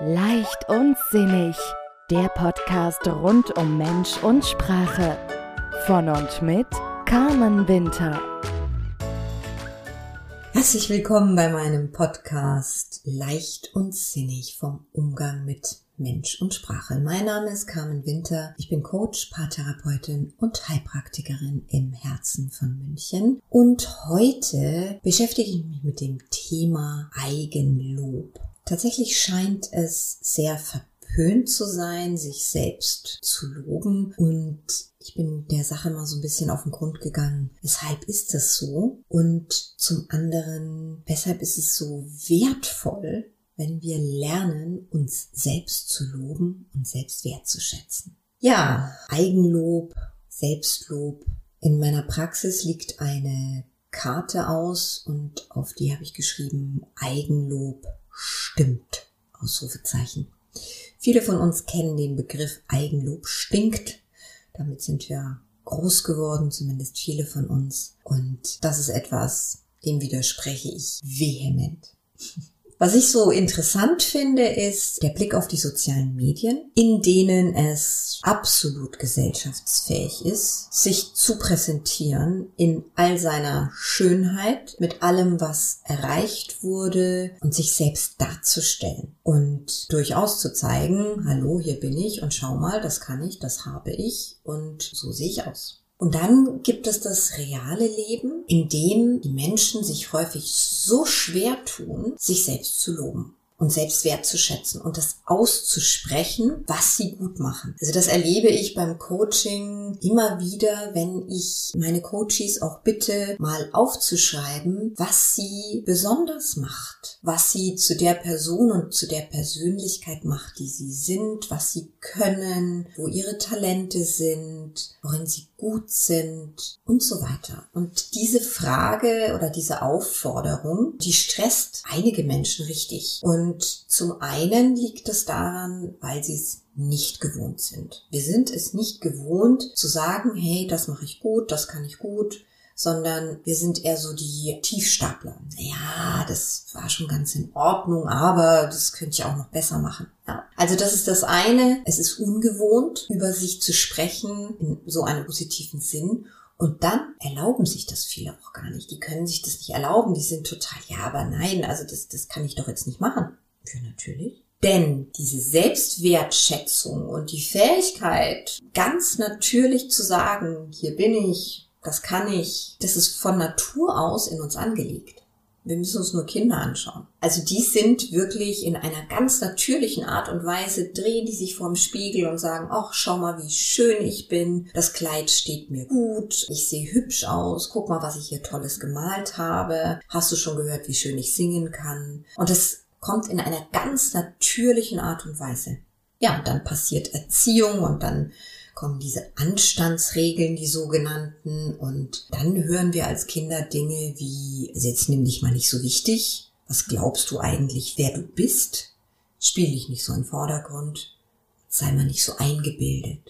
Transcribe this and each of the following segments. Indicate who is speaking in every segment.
Speaker 1: Leicht und sinnig. Der Podcast rund um Mensch und Sprache. Von und mit Carmen Winter.
Speaker 2: Herzlich willkommen bei meinem Podcast Leicht und sinnig vom Umgang mit Mensch und Sprache. Mein Name ist Carmen Winter. Ich bin Coach, Paartherapeutin und Heilpraktikerin im Herzen von München. Und heute beschäftige ich mich mit dem Thema Eigenlob. Tatsächlich scheint es sehr verpönt zu sein, sich selbst zu loben und ich bin der Sache mal so ein bisschen auf den Grund gegangen. Weshalb ist das so? Und zum anderen, weshalb ist es so wertvoll, wenn wir lernen, uns selbst zu loben und selbst wertzuschätzen? Ja, Eigenlob, Selbstlob. In meiner Praxis liegt eine Karte aus und auf die habe ich geschrieben Eigenlob stimmt. Ausrufezeichen. Viele von uns kennen den Begriff Eigenlob stinkt. Damit sind wir groß geworden, zumindest viele von uns. Und das ist etwas, dem widerspreche ich vehement. Was ich so interessant finde, ist der Blick auf die sozialen Medien, in denen es absolut gesellschaftsfähig ist, sich zu präsentieren in all seiner Schönheit, mit allem, was erreicht wurde und sich selbst darzustellen und durchaus zu zeigen, hallo, hier bin ich und schau mal, das kann ich, das habe ich und so sehe ich aus. Und dann gibt es das reale Leben, in dem die Menschen sich häufig so schwer tun, sich selbst zu loben und selbst wertzuschätzen und das auszusprechen, was sie gut machen. Also das erlebe ich beim Coaching immer wieder, wenn ich meine Coaches auch bitte, mal aufzuschreiben, was sie besonders macht, was sie zu der Person und zu der Persönlichkeit macht, die sie sind, was sie können, wo ihre Talente sind, worin sie gut sind und so weiter. Und diese Frage oder diese Aufforderung, die stresst einige Menschen richtig. Und zum einen liegt es daran, weil sie es nicht gewohnt sind. Wir sind es nicht gewohnt zu sagen, hey, das mache ich gut, das kann ich gut, sondern wir sind eher so die Tiefstapler. Ja, das war schon ganz in Ordnung, aber das könnte ich auch noch besser machen. Ja. Also das ist das eine. Es ist ungewohnt, über sich zu sprechen in so einem positiven Sinn. Und dann erlauben sich das viele auch gar nicht. Die können sich das nicht erlauben. Die sind total, ja, aber nein, also das, das kann ich doch jetzt nicht machen. Für natürlich. Denn diese Selbstwertschätzung und die Fähigkeit, ganz natürlich zu sagen, hier bin ich, das kann ich, das ist von Natur aus in uns angelegt. Wir müssen uns nur Kinder anschauen. Also die sind wirklich in einer ganz natürlichen Art und Weise, drehen die sich vorm Spiegel und sagen, ach, schau mal, wie schön ich bin. Das Kleid steht mir gut. Ich sehe hübsch aus. Guck mal, was ich hier Tolles gemalt habe. Hast du schon gehört, wie schön ich singen kann? Und das kommt in einer ganz natürlichen Art und Weise. Ja, und dann passiert Erziehung und dann kommen diese Anstandsregeln, die sogenannten, und dann hören wir als Kinder Dinge wie, jetzt nimm dich mal nicht so wichtig, was glaubst du eigentlich, wer du bist? Spiel dich nicht so im Vordergrund, sei mal nicht so eingebildet.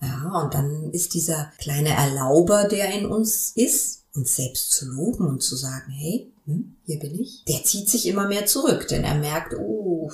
Speaker 2: Ja, und dann ist dieser kleine Erlauber, der in uns ist, uns selbst zu loben und zu sagen, hey, hm, hier bin ich, der zieht sich immer mehr zurück, denn er merkt, oh,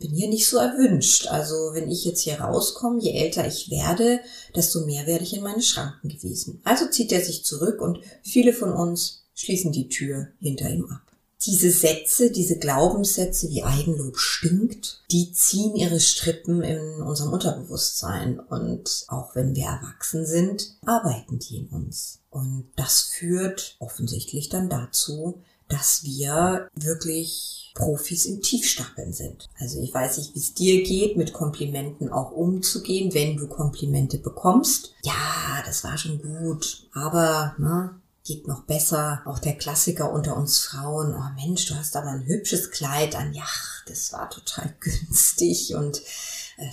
Speaker 2: bin hier nicht so erwünscht. Also wenn ich jetzt hier rauskomme, je älter ich werde, desto mehr werde ich in meine Schranken gewiesen. Also zieht er sich zurück und viele von uns schließen die Tür hinter ihm ab. Diese Sätze, diese Glaubenssätze wie Eigenlob stinkt, die ziehen ihre Strippen in unserem Unterbewusstsein und auch wenn wir erwachsen sind, arbeiten die in uns. Und das führt offensichtlich dann dazu, dass wir wirklich Profis im Tiefstapeln sind. Also ich weiß nicht, wie es dir geht, mit Komplimenten auch umzugehen, wenn du Komplimente bekommst. Ja, das war schon gut, aber ne, geht noch besser. Auch der Klassiker unter uns Frauen. Oh Mensch, du hast aber ein hübsches Kleid an. Ja, das war total günstig und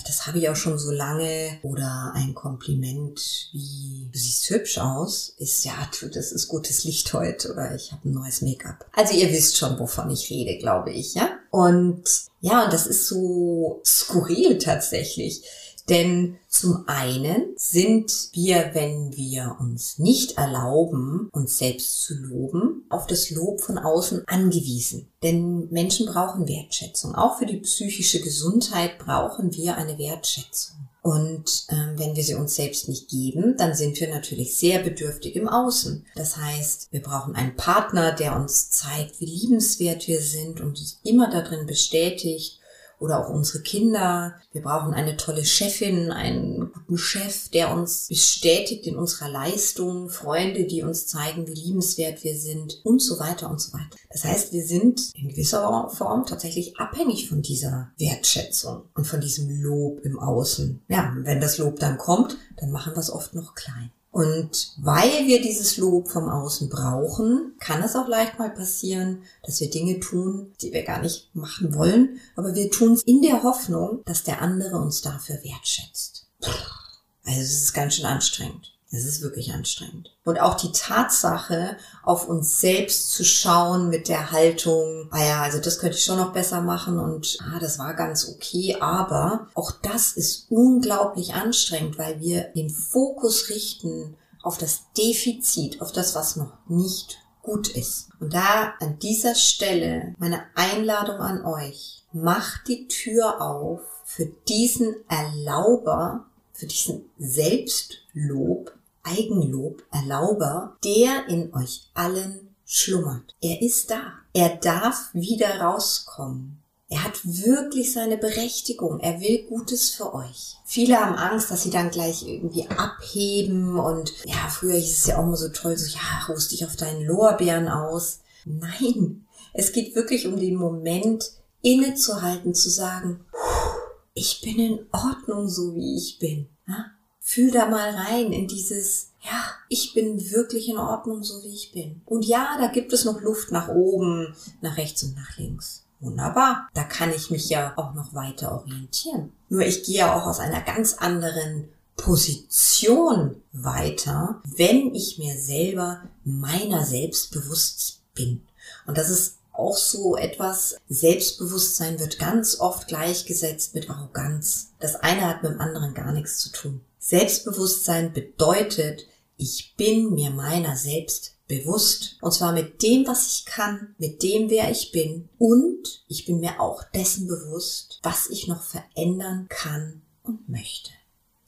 Speaker 2: das habe ich auch schon so lange. Oder ein Kompliment wie, du siehst hübsch aus, ist ja, das ist gutes Licht heute oder ich habe ein neues Make-up. Also ihr wisst schon, wovon ich rede, glaube ich, ja? Und ja, und das ist so skurril tatsächlich Denn zum einen sind wir, wenn wir uns nicht erlauben, uns selbst zu loben, auf das Lob von außen angewiesen. Denn Menschen brauchen Wertschätzung. Auch für die psychische Gesundheit brauchen wir eine Wertschätzung. Und ähm, wenn wir sie uns selbst nicht geben, dann sind wir natürlich sehr bedürftig im Außen. Das heißt, wir brauchen einen Partner, der uns zeigt, wie liebenswert wir sind und uns immer darin bestätigt oder auch unsere Kinder. Wir brauchen eine tolle Chefin, einen guten Chef, der uns bestätigt in unserer Leistung, Freunde, die uns zeigen, wie liebenswert wir sind und so weiter und so weiter. Das heißt, wir sind in gewisser Form tatsächlich abhängig von dieser Wertschätzung und von diesem Lob im Außen. Ja, wenn das Lob dann kommt, dann machen wir es oft noch klein. Und weil wir dieses Lob vom Außen brauchen, kann es auch leicht mal passieren, dass wir Dinge tun, die wir gar nicht machen wollen, aber wir tun es in der Hoffnung, dass der andere uns dafür wertschätzt. Also es ist ganz schön anstrengend. Es ist wirklich anstrengend. Und auch die Tatsache, auf uns selbst zu schauen mit der Haltung, ah ja, also das könnte ich schon noch besser machen und ah, das war ganz okay, aber auch das ist unglaublich anstrengend, weil wir den Fokus richten auf das Defizit, auf das, was noch nicht gut ist. Und da an dieser Stelle meine Einladung an euch, macht die Tür auf für diesen Erlauber, für diesen Selbstlob, Eigenlob, Erlauber, der in euch allen schlummert. Er ist da. Er darf wieder rauskommen. Er hat wirklich seine Berechtigung. Er will Gutes für euch. Viele haben Angst, dass sie dann gleich irgendwie abheben und ja, früher hieß es ja auch immer so toll, so ja, ruhst dich auf deinen Lorbeeren aus. Nein, es geht wirklich um den Moment, innezuhalten, zu sagen, ich bin in Ordnung, so wie ich bin. Fühl da mal rein in dieses, ja, ich bin wirklich in Ordnung, so wie ich bin. Und ja, da gibt es noch Luft nach oben, nach rechts und nach links. Wunderbar. Da kann ich mich ja auch noch weiter orientieren. Nur ich gehe ja auch aus einer ganz anderen Position weiter, wenn ich mir selber meiner selbst bewusst bin. Und das ist auch so etwas, Selbstbewusstsein wird ganz oft gleichgesetzt mit Arroganz. Das eine hat mit dem anderen gar nichts zu tun. Selbstbewusstsein bedeutet, ich bin mir meiner selbst bewusst. Und zwar mit dem, was ich kann, mit dem, wer ich bin. Und ich bin mir auch dessen bewusst, was ich noch verändern kann und möchte.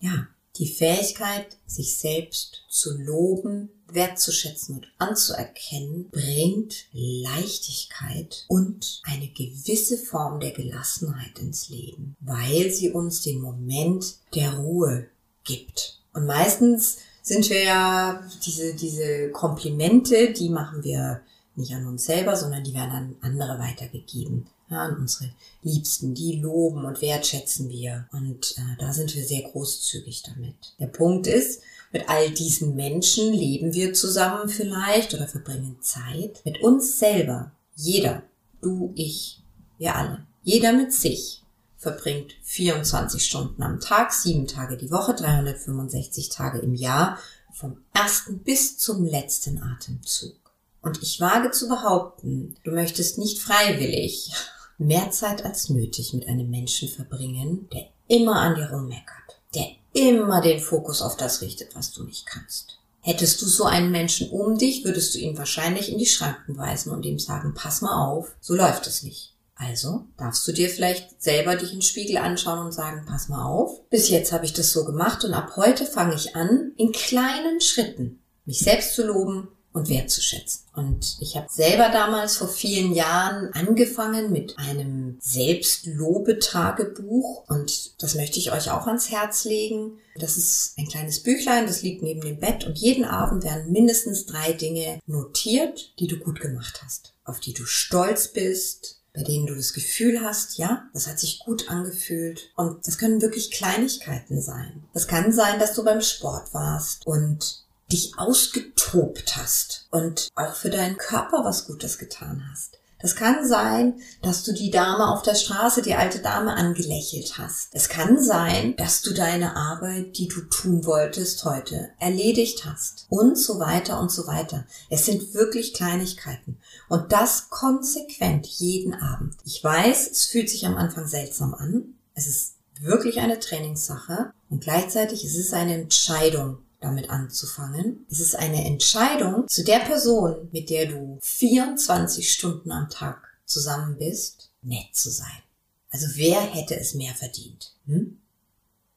Speaker 2: Ja, die Fähigkeit, sich selbst zu loben, wertzuschätzen und anzuerkennen, bringt Leichtigkeit und eine gewisse Form der Gelassenheit ins Leben, weil sie uns den Moment der Ruhe gibt. Und meistens sind wir ja diese, diese Komplimente, die machen wir nicht an uns selber, sondern die werden an andere weitergegeben. Ja, an unsere Liebsten, die loben und wertschätzen wir. Und äh, da sind wir sehr großzügig damit. Der Punkt ist, mit all diesen Menschen leben wir zusammen vielleicht oder verbringen Zeit. Mit uns selber. Jeder. Du, ich, wir alle. Jeder mit sich verbringt 24 Stunden am Tag, sieben Tage die Woche, 365 Tage im Jahr, vom ersten bis zum letzten Atemzug. Und ich wage zu behaupten, du möchtest nicht freiwillig mehr Zeit als nötig mit einem Menschen verbringen, der immer an dir rummeckert, der immer den Fokus auf das richtet, was du nicht kannst. Hättest du so einen Menschen um dich, würdest du ihn wahrscheinlich in die Schranken weisen und ihm sagen, pass mal auf, so läuft es nicht. Also darfst du dir vielleicht selber dich den Spiegel anschauen und sagen, pass mal auf, bis jetzt habe ich das so gemacht und ab heute fange ich an, in kleinen Schritten mich selbst zu loben und wertzuschätzen. Und ich habe selber damals vor vielen Jahren angefangen mit einem Selbstlobetagebuch und das möchte ich euch auch ans Herz legen. Das ist ein kleines Büchlein, das liegt neben dem Bett und jeden Abend werden mindestens drei Dinge notiert, die du gut gemacht hast, auf die du stolz bist, bei denen du das Gefühl hast, ja, das hat sich gut angefühlt. Und das können wirklich Kleinigkeiten sein. Das kann sein, dass du beim Sport warst und dich ausgetobt hast und auch für deinen Körper was Gutes getan hast. Das kann sein, dass du die Dame auf der Straße, die alte Dame, angelächelt hast. Es kann sein, dass du deine Arbeit, die du tun wolltest heute, erledigt hast. Und so weiter und so weiter. Es sind wirklich Kleinigkeiten. Und das konsequent jeden Abend. Ich weiß, es fühlt sich am Anfang seltsam an. Es ist wirklich eine Trainingssache und gleichzeitig ist es eine Entscheidung, damit anzufangen. Es ist eine Entscheidung zu der Person, mit der du 24 Stunden am Tag zusammen bist, nett zu sein. Also wer hätte es mehr verdient? Hm?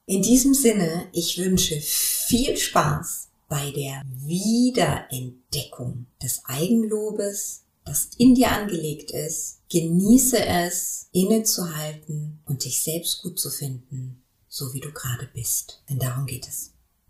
Speaker 2: In diesem Sinne, ich wünsche viel Spaß bei der Wiederentdeckung des Eigenlobes, das in dir angelegt ist. Genieße es, innezuhalten und dich selbst gut zu finden, so wie du gerade bist. Denn darum geht es.